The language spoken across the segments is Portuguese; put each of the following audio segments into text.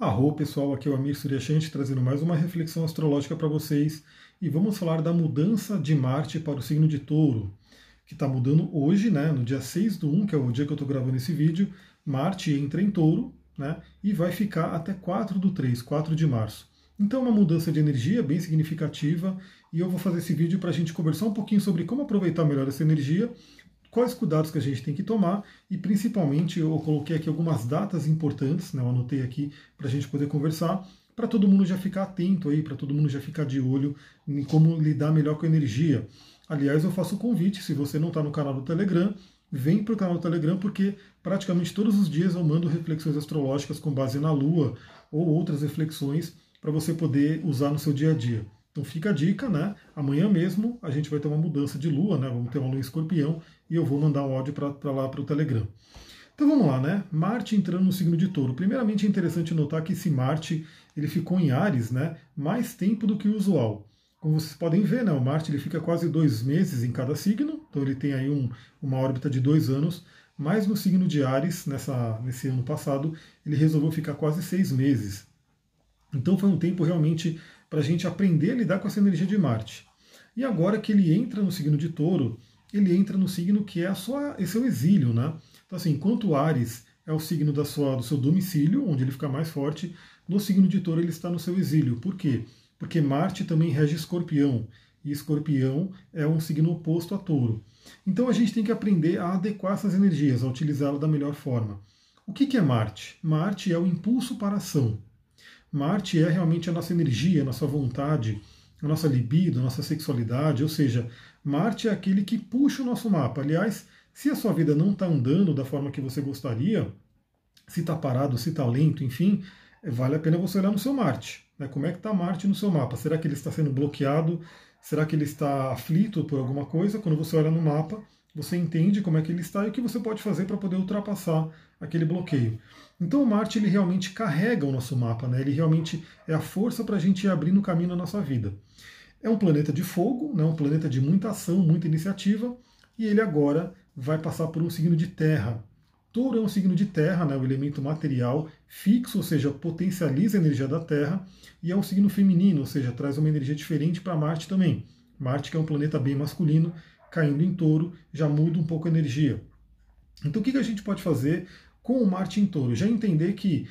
Arro pessoal, aqui é o Amir Suryashanti trazendo mais uma reflexão astrológica para vocês. E vamos falar da mudança de Marte para o signo de Touro, que está mudando hoje, né, no dia 6 do 1, que é o dia que eu estou gravando esse vídeo, Marte entra em Touro né, e vai ficar até 4 do 3, 4 de março. Então é uma mudança de energia bem significativa e eu vou fazer esse vídeo para a gente conversar um pouquinho sobre como aproveitar melhor essa energia quais cuidados que a gente tem que tomar e principalmente eu coloquei aqui algumas datas importantes, né, eu anotei aqui para a gente poder conversar, para todo mundo já ficar atento aí, para todo mundo já ficar de olho em como lidar melhor com a energia. Aliás, eu faço o convite, se você não está no canal do Telegram, vem para o canal do Telegram, porque praticamente todos os dias eu mando reflexões astrológicas com base na Lua ou outras reflexões para você poder usar no seu dia a dia. Então fica a dica, né? Amanhã mesmo a gente vai ter uma mudança de lua, né? Vamos ter uma lua em escorpião e eu vou mandar um áudio para lá para o Telegram. Então vamos lá, né? Marte entrando no signo de touro. Primeiramente é interessante notar que esse Marte ele ficou em Ares, né? Mais tempo do que o usual. Como vocês podem ver, né? O Marte ele fica quase dois meses em cada signo, então ele tem aí um, uma órbita de dois anos. Mas no signo de Ares, nessa, nesse ano passado, ele resolveu ficar quase seis meses. Então foi um tempo realmente para a gente aprender a lidar com essa energia de Marte. E agora que ele entra no signo de Touro, ele entra no signo que é a sua, esse é o exílio, né? Então assim, enquanto Ares é o signo da sua, do seu domicílio, onde ele fica mais forte, no signo de Touro ele está no seu exílio. Por quê? Porque Marte também rege Escorpião, e Escorpião é um signo oposto a Touro. Então a gente tem que aprender a adequar essas energias, a utilizá-la da melhor forma. O que é Marte? Marte é o impulso para a ação. Marte é realmente a nossa energia, a nossa vontade, a nossa libido, a nossa sexualidade, ou seja, Marte é aquele que puxa o nosso mapa. Aliás, se a sua vida não está andando da forma que você gostaria, se está parado, se está lento, enfim, vale a pena você olhar no seu Marte. Né? Como é que está Marte no seu mapa? Será que ele está sendo bloqueado? Será que ele está aflito por alguma coisa? Quando você olha no mapa, você entende como é que ele está e o que você pode fazer para poder ultrapassar aquele bloqueio. Então Marte ele realmente carrega o nosso mapa, né? ele realmente é a força para a gente ir abrindo caminho na nossa vida. É um planeta de fogo, né? um planeta de muita ação, muita iniciativa, e ele agora vai passar por um signo de terra. Touro é um signo de terra, né? o elemento material fixo, ou seja, potencializa a energia da Terra, e é um signo feminino, ou seja, traz uma energia diferente para Marte também. Marte, que é um planeta bem masculino, caindo em touro, já muda um pouco a energia. Então o que, a gente pode fazer com o Marte em touro? Já entender que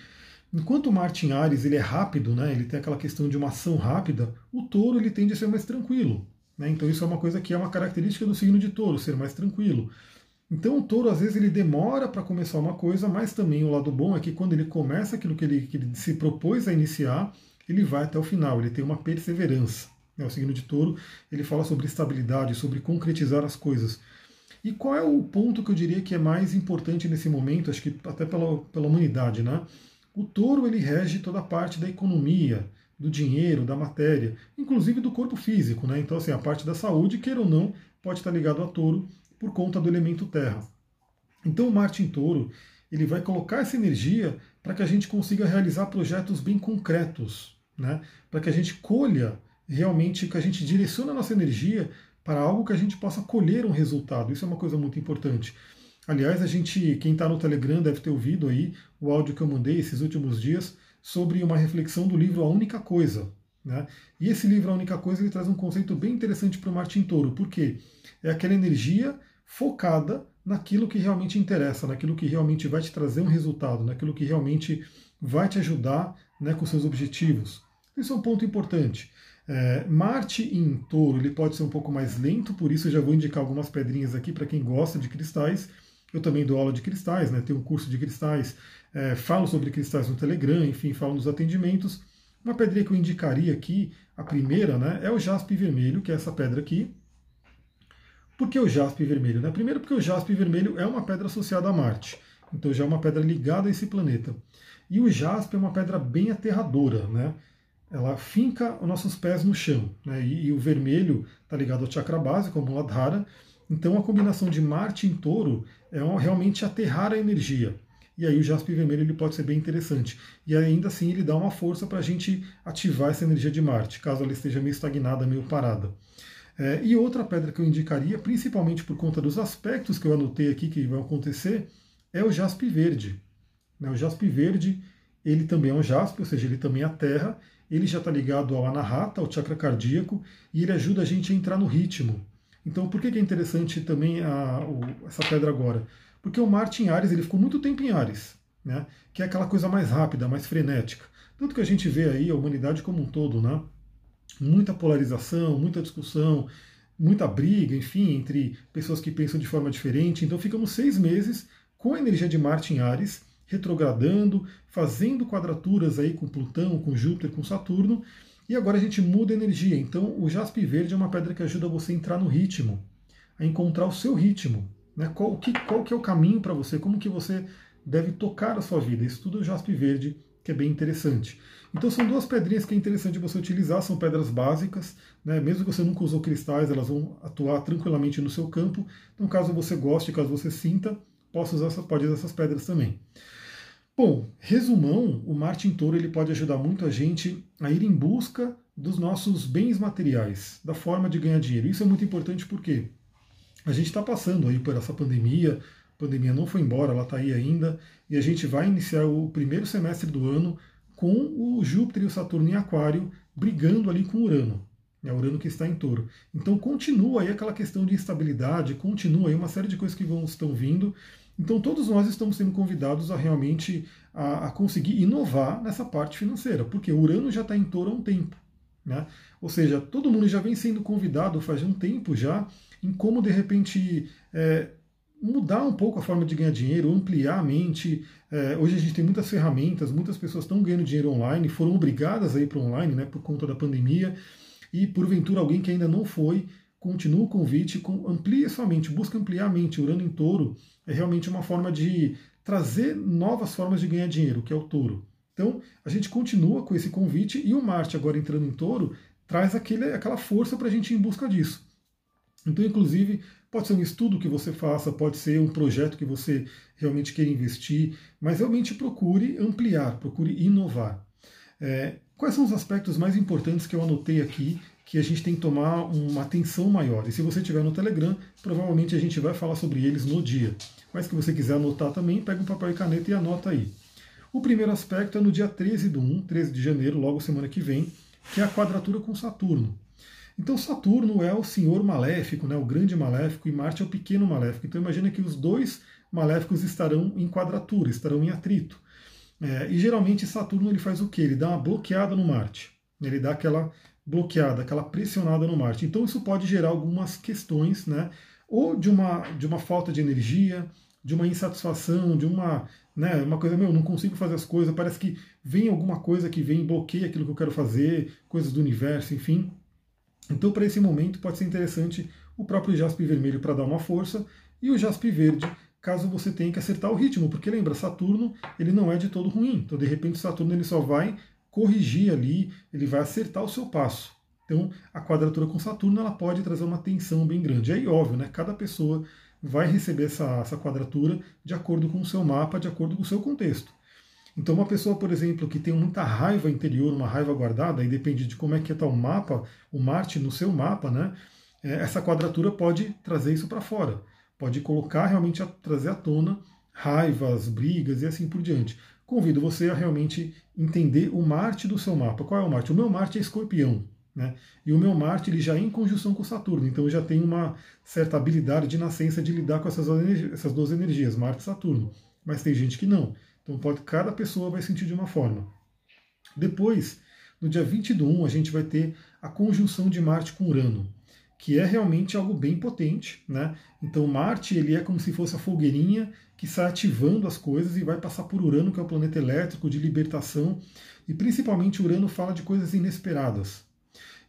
enquanto o Marte em Ares ele é rápido, né, ele tem aquela questão de uma ação rápida, o touro ele tende a ser mais tranquilo. Né? Então isso é uma coisa que é uma característica do signo de touro, ser mais tranquilo. Então o touro às vezes ele demora para começar uma coisa, mas também o lado bom é que quando ele começa aquilo que ele, que ele se propôs a iniciar, ele vai até o final, ele tem uma perseverança. É o signo de touro, ele fala sobre estabilidade, sobre concretizar as coisas. E qual é o ponto que eu diria que é mais importante nesse momento, acho que até pela, pela humanidade, né? O touro ele rege toda a parte da economia, do dinheiro, da matéria, inclusive do corpo físico, né? Então, assim, a parte da saúde, queira ou não, pode estar ligado a touro por conta do elemento terra. Então, o Marte em touro, ele vai colocar essa energia para que a gente consiga realizar projetos bem concretos, né? Para que a gente colha realmente que a gente direcione a nossa energia para algo que a gente possa colher um resultado. Isso é uma coisa muito importante. Aliás, a gente, quem está no Telegram deve ter ouvido aí o áudio que eu mandei esses últimos dias sobre uma reflexão do livro A Única Coisa. Né? E esse livro A Única Coisa ele traz um conceito bem interessante para o Martin Touro, porque é aquela energia focada naquilo que realmente interessa, naquilo que realmente vai te trazer um resultado, naquilo que realmente vai te ajudar né, com seus objetivos. Isso é um ponto importante. É, Marte em touro ele pode ser um pouco mais lento, por isso eu já vou indicar algumas pedrinhas aqui para quem gosta de cristais. Eu também dou aula de cristais, né, tenho um curso de cristais, é, falo sobre cristais no Telegram, enfim, falo nos atendimentos. Uma pedrinha que eu indicaria aqui, a primeira, né, é o jaspe vermelho, que é essa pedra aqui. Por que o jaspe vermelho? Né? Primeiro porque o jaspe vermelho é uma pedra associada a Marte, então já é uma pedra ligada a esse planeta. E o jaspe é uma pedra bem aterradora, né? Ela finca os nossos pés no chão. Né? E, e, o vermelho está ligado ao chakra base, como o Ladhara. Então a combinação de Marte em touro é realmente aterrar a energia. E aí o jaspe vermelho ele pode ser bem interessante. E ainda assim ele dá uma força para a gente ativar essa energia de Marte, caso ela esteja meio estagnada, meio parada. É, e outra pedra que eu indicaria, principalmente por conta dos aspectos que eu anotei aqui que vão acontecer, é o jaspe verde. Né? O jaspe verde ele também é um jaspe, ou seja, ele também é a terra, ele já está ligado ao anahata, ao chakra cardíaco, e ele ajuda a gente a entrar no ritmo. Então, por que, é interessante também a, o, essa pedra agora? Porque o Marte em Ares, ele ficou muito tempo em Ares, né? que é aquela coisa mais rápida, mais frenética. Tanto que a gente vê aí a humanidade como um todo, né? muita polarização, muita discussão, muita briga, enfim, entre pessoas que pensam de forma diferente. Então, ficamos seis meses com a energia de Marte em Ares, retrogradando, fazendo quadraturas aí com Plutão, com Júpiter, com Saturno, e agora a gente muda a energia. Então, o jaspe verde é uma pedra que ajuda você a entrar no ritmo, a encontrar o seu ritmo. Né? Qual, que, qual que é o caminho para você? Como que você deve tocar a sua vida? Isso tudo é o jaspe verde, que é bem interessante. Então, são duas pedrinhas que é interessante você utilizar, são pedras básicas. Né? Mesmo que você nunca usou cristais, elas vão atuar tranquilamente no seu campo. Então, caso você goste, caso você sinta, possa usar, pode usar essas pedras também. Bom, resumão, o Marte em Touro ele pode ajudar muito a gente a ir em busca dos nossos bens materiais, da forma de ganhar dinheiro. Isso é muito importante porque a gente está passando aí por essa pandemia, a pandemia não foi embora, ela está aí ainda, e a gente vai iniciar o primeiro semestre do ano com o Júpiter e o Saturno em Aquário brigando ali com Urano. É Urano que está em touro. Então continua aí aquela questão de instabilidade, continua aí uma série de coisas que vão, estão vindo. Então todos nós estamos sendo convidados a realmente a, a conseguir inovar nessa parte financeira, porque Urano já está em touro há um tempo. Né? Ou seja, todo mundo já vem sendo convidado faz um tempo já em como de repente é, mudar um pouco a forma de ganhar dinheiro, ampliar a mente. É, hoje a gente tem muitas ferramentas, muitas pessoas estão ganhando dinheiro online, foram obrigadas a ir para online né, por conta da pandemia, e porventura alguém que ainda não foi, continua o convite, amplie sua mente, busca ampliar a mente. Urano em touro é realmente uma forma de trazer novas formas de ganhar dinheiro, que é o touro. Então, a gente continua com esse convite e o Marte, agora entrando em touro, traz aquele, aquela força para a gente ir em busca disso. Então, inclusive, pode ser um estudo que você faça, pode ser um projeto que você realmente queira investir, mas realmente procure ampliar, procure inovar. É, quais são os aspectos mais importantes que eu anotei aqui que a gente tem que tomar uma atenção maior. E se você estiver no Telegram, provavelmente a gente vai falar sobre eles no dia. Mas se você quiser anotar também, pega um papel e caneta e anota aí. O primeiro aspecto é no dia 13 do 1, 13 de janeiro, logo semana que vem, que é a quadratura com Saturno. Então Saturno é o senhor maléfico, né, o grande maléfico, e Marte é o pequeno maléfico. Então imagina que os dois maléficos estarão em quadratura, estarão em atrito. É, e geralmente Saturno ele faz o quê? Ele dá uma bloqueada no Marte. Ele dá aquela bloqueada, aquela pressionada no Marte. Então isso pode gerar algumas questões, né? Ou de uma, de uma falta de energia, de uma insatisfação, de uma, né, uma coisa, meu, não consigo fazer as coisas, parece que vem alguma coisa que vem, bloqueia aquilo que eu quero fazer, coisas do universo, enfim. Então, para esse momento, pode ser interessante o próprio jaspe vermelho para dar uma força e o jaspe verde caso você tenha que acertar o ritmo, porque lembra, Saturno ele não é de todo ruim, então de repente Saturno ele só vai corrigir ali, ele vai acertar o seu passo. Então, a quadratura com Saturno ela pode trazer uma tensão bem grande. Aí, óbvio, né, cada pessoa vai receber essa, essa quadratura de acordo com o seu mapa, de acordo com o seu contexto. Então, uma pessoa, por exemplo, que tem muita raiva interior, uma raiva guardada, e depende de como é que está o mapa, o Marte no seu mapa, né? É, essa quadratura pode trazer isso para fora. Pode colocar realmente a trazer à tona raivas, brigas e assim por diante convido você a realmente entender o Marte do seu mapa. Qual é o Marte? O meu Marte é escorpião. Né? E o meu Marte ele já é em conjunção com Saturno, então eu já tenho uma certa habilidade de nascença de lidar com essas, essas duas energias, Marte e Saturno. Mas tem gente que não. Então pode, cada pessoa vai sentir de uma forma. Depois, no dia 20 do 1, a gente vai ter a conjunção de Marte com Urano que é realmente algo bem potente, né? Então Marte ele é como se fosse a fogueirinha que sai ativando as coisas e vai passar por Urano, que é o planeta elétrico de libertação, e principalmente Urano fala de coisas inesperadas.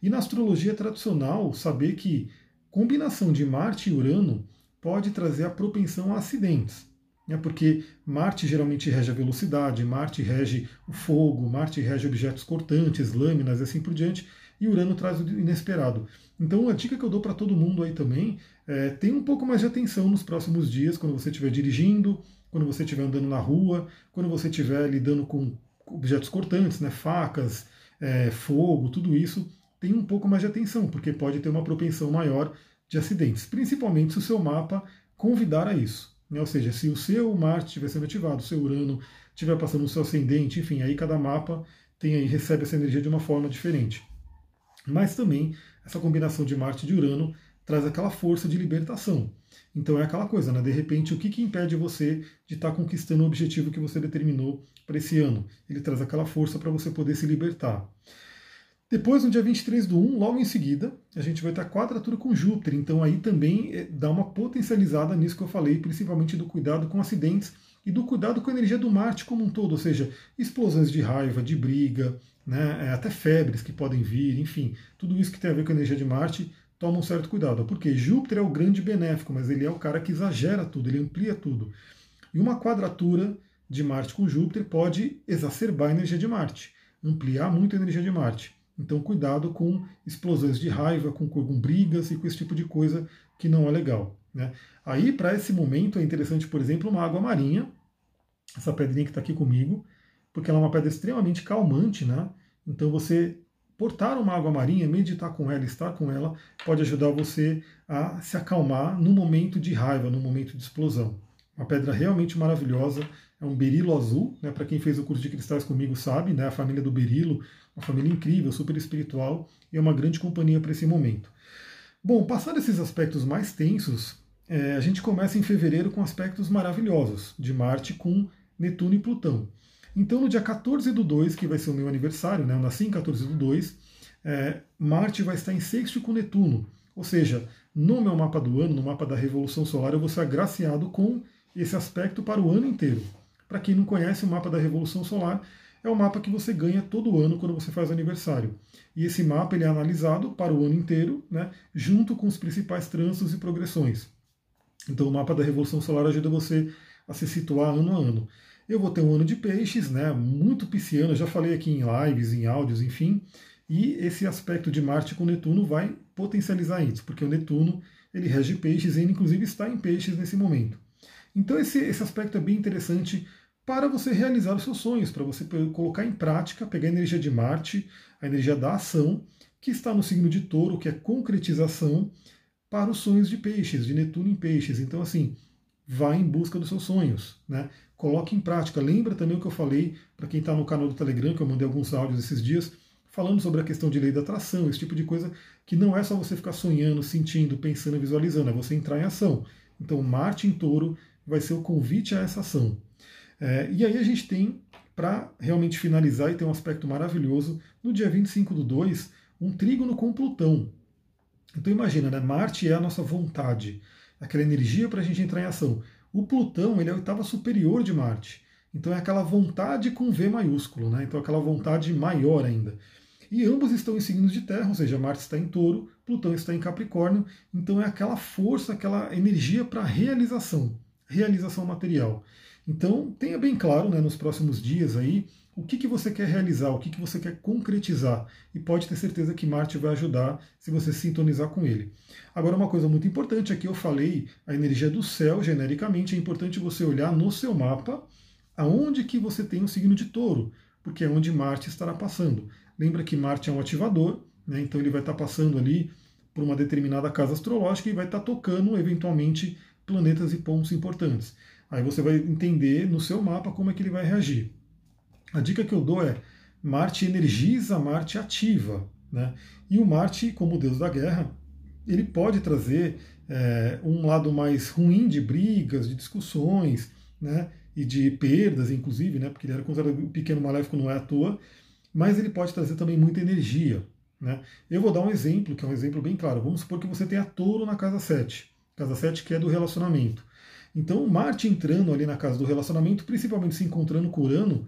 E na astrologia tradicional, saber que combinação de Marte e Urano pode trazer a propensão a acidentes. Né? Porque Marte geralmente rege a velocidade, Marte rege o fogo, Marte rege objetos cortantes, lâminas e assim por diante, e Urano traz o inesperado. Então, a dica que eu dou para todo mundo aí também é tenha um pouco mais de atenção nos próximos dias, quando você estiver dirigindo, quando você estiver andando na rua, quando você estiver lidando com objetos cortantes, né, facas, é, fogo, tudo isso, tenha um pouco mais de atenção, porque pode ter uma propensão maior de acidentes, principalmente se o seu mapa convidar a isso. Né? Ou seja, se o seu Marte estiver sendo ativado, o seu Urano estiver passando no seu ascendente, enfim, aí cada mapa tem aí, recebe essa energia de uma forma diferente. Mas também essa combinação de Marte e de Urano traz aquela força de libertação. Então é aquela coisa, né? De repente, o que, que impede você de estar tá conquistando o objetivo que você determinou para esse ano? Ele traz aquela força para você poder se libertar. Depois, no dia 23 do 1, logo em seguida, a gente vai ter a quadratura com Júpiter. Então aí também eh, dá uma potencializada nisso que eu falei, principalmente do cuidado com acidentes e do cuidado com a energia do Marte como um todo, ou seja, explosões de raiva, de briga, né, eh, até febres que podem vir, enfim, tudo isso que tem a ver com a energia de Marte toma um certo cuidado. Porque Júpiter é o grande benéfico, mas ele é o cara que exagera tudo, ele amplia tudo. E uma quadratura de Marte com Júpiter pode exacerbar a energia de Marte, ampliar muito a energia de Marte. Então, cuidado com explosões de raiva, com, com brigas e com esse tipo de coisa que não é legal. Né? Aí, para esse momento, é interessante, por exemplo, uma água marinha, essa pedrinha que está aqui comigo, porque ela é uma pedra extremamente calmante, né? Então, você portar uma água marinha, meditar com ela, estar com ela, pode ajudar você a se acalmar no momento de raiva, no momento de explosão. Uma pedra realmente maravilhosa, é um berilo azul, né? Para quem fez o curso de cristais comigo sabe, né? A família do berilo, uma família incrível, super espiritual e é uma grande companhia para esse momento. Bom, passando esses aspectos mais tensos, é, a gente começa em fevereiro com aspectos maravilhosos de Marte com Netuno e Plutão. Então, no dia 14 do 2, que vai ser o meu aniversário, né? eu nasci em 14 do 2, é, Marte vai estar em sexto com Netuno. Ou seja, no meu mapa do ano, no mapa da Revolução Solar, eu vou ser agraciado com esse aspecto para o ano inteiro. Para quem não conhece, o mapa da Revolução Solar é o mapa que você ganha todo ano quando você faz aniversário. E esse mapa ele é analisado para o ano inteiro, né, junto com os principais trânsitos e progressões. Então o mapa da Revolução Solar ajuda você a se situar ano a ano. Eu vou ter um ano de peixes, né, muito pisciano, já falei aqui em lives, em áudios, enfim, e esse aspecto de Marte com Netuno vai potencializar isso, porque o Netuno ele rege peixes e ele inclusive está em peixes nesse momento. Então esse, esse aspecto é bem interessante para você realizar os seus sonhos, para você colocar em prática, pegar a energia de Marte, a energia da ação, que está no signo de touro, que é concretização, para os sonhos de peixes, de Netuno em peixes. Então, assim, vá em busca dos seus sonhos, né? Coloque em prática. Lembra também o que eu falei para quem está no canal do Telegram, que eu mandei alguns áudios esses dias, falando sobre a questão de lei da atração, esse tipo de coisa, que não é só você ficar sonhando, sentindo, pensando, visualizando, é você entrar em ação. Então, Marte em touro vai ser o convite a essa ação. É, e aí a gente tem, para realmente finalizar e ter um aspecto maravilhoso, no dia 25 do 2, um trígono com Plutão. Então imagina, né? Marte é a nossa vontade, aquela energia para a gente entrar em ação. O Plutão ele é a oitava superior de Marte. Então é aquela vontade com V maiúsculo, né? Então aquela vontade maior ainda. E ambos estão em signos de terra, ou seja, Marte está em touro, Plutão está em Capricórnio, então é aquela força, aquela energia para realização, realização material. Então tenha bem claro né, nos próximos dias aí o que, que você quer realizar, o que, que você quer concretizar. E pode ter certeza que Marte vai ajudar se você sintonizar com ele. Agora, uma coisa muito importante aqui, eu falei a energia do céu, genericamente, é importante você olhar no seu mapa aonde que você tem o signo de touro, porque é onde Marte estará passando. Lembra que Marte é um ativador, né, então ele vai estar passando ali por uma determinada casa astrológica e vai estar tocando, eventualmente, planetas e pontos importantes. Aí você vai entender no seu mapa como é que ele vai reagir. A dica que eu dou é Marte energiza, Marte ativa. Né? E o Marte, como deus da guerra, ele pode trazer é, um lado mais ruim de brigas, de discussões, né? e de perdas, inclusive, né? porque ele era considerado um pequeno maléfico, não é à toa, mas ele pode trazer também muita energia. Né? Eu vou dar um exemplo, que é um exemplo bem claro. Vamos supor que você tenha touro na casa 7, casa 7 que é do relacionamento. Então, Marte entrando ali na casa do relacionamento, principalmente se encontrando com Urano,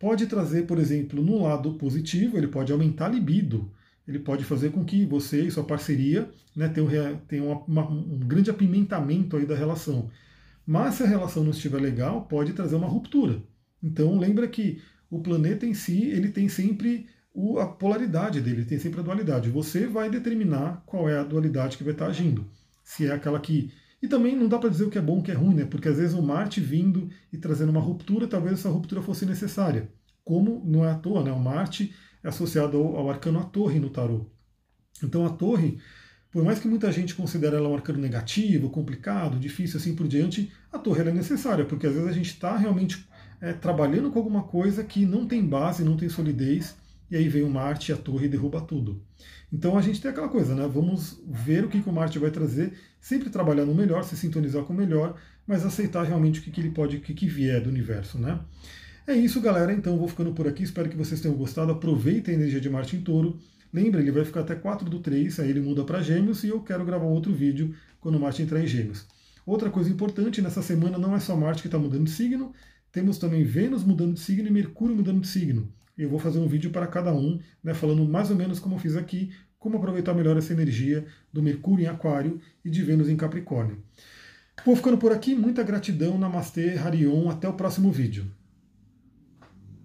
pode trazer, por exemplo, no lado positivo, ele pode aumentar a libido, ele pode fazer com que você e sua parceria né, tenham, uma, um grande apimentamento aí da relação. Mas se a relação não estiver legal, pode trazer uma ruptura. Então lembra que o planeta em si ele tem sempre o, a polaridade dele, tem sempre a dualidade. Você vai determinar qual é a dualidade que vai estar agindo. Se é aquela que e também não dá para dizer o que é bom o que é ruim, né? Porque às vezes o Marte vindo e trazendo uma ruptura, talvez essa ruptura fosse necessária. Como não é à toa, né? O Marte é associado ao, ao arcano a torre no tarô. Então a torre, por mais que muita gente considere ela um arcano negativo, complicado, difícil assim por diante, a torre é necessária, porque às vezes a gente está realmente é, trabalhando com alguma coisa que não tem base, não tem solidez, e aí vem o Marte, a torre e derruba tudo. Então a gente tem aquela coisa, né? Vamos ver o que, que o Marte vai trazer, sempre trabalhar no melhor, se sintonizar com o melhor, mas aceitar realmente o que, que ele pode, o que, que vier do universo, né? É isso, galera. Então vou ficando por aqui. Espero que vocês tenham gostado. Aproveitem a energia de Marte em touro. Lembra, ele vai ficar até 4 do 3, aí ele muda para Gêmeos e eu quero gravar outro vídeo quando Marte entrar em Gêmeos. Outra coisa importante, nessa semana não é só Marte que está mudando de signo, temos também Vênus mudando de signo e Mercúrio mudando de signo. Eu vou fazer um vídeo para cada um, né, falando mais ou menos como eu fiz aqui, como aproveitar melhor essa energia do Mercúrio em Aquário e de Vênus em Capricórnio. Vou ficando por aqui, muita gratidão, Namastê, Harion, até o próximo vídeo.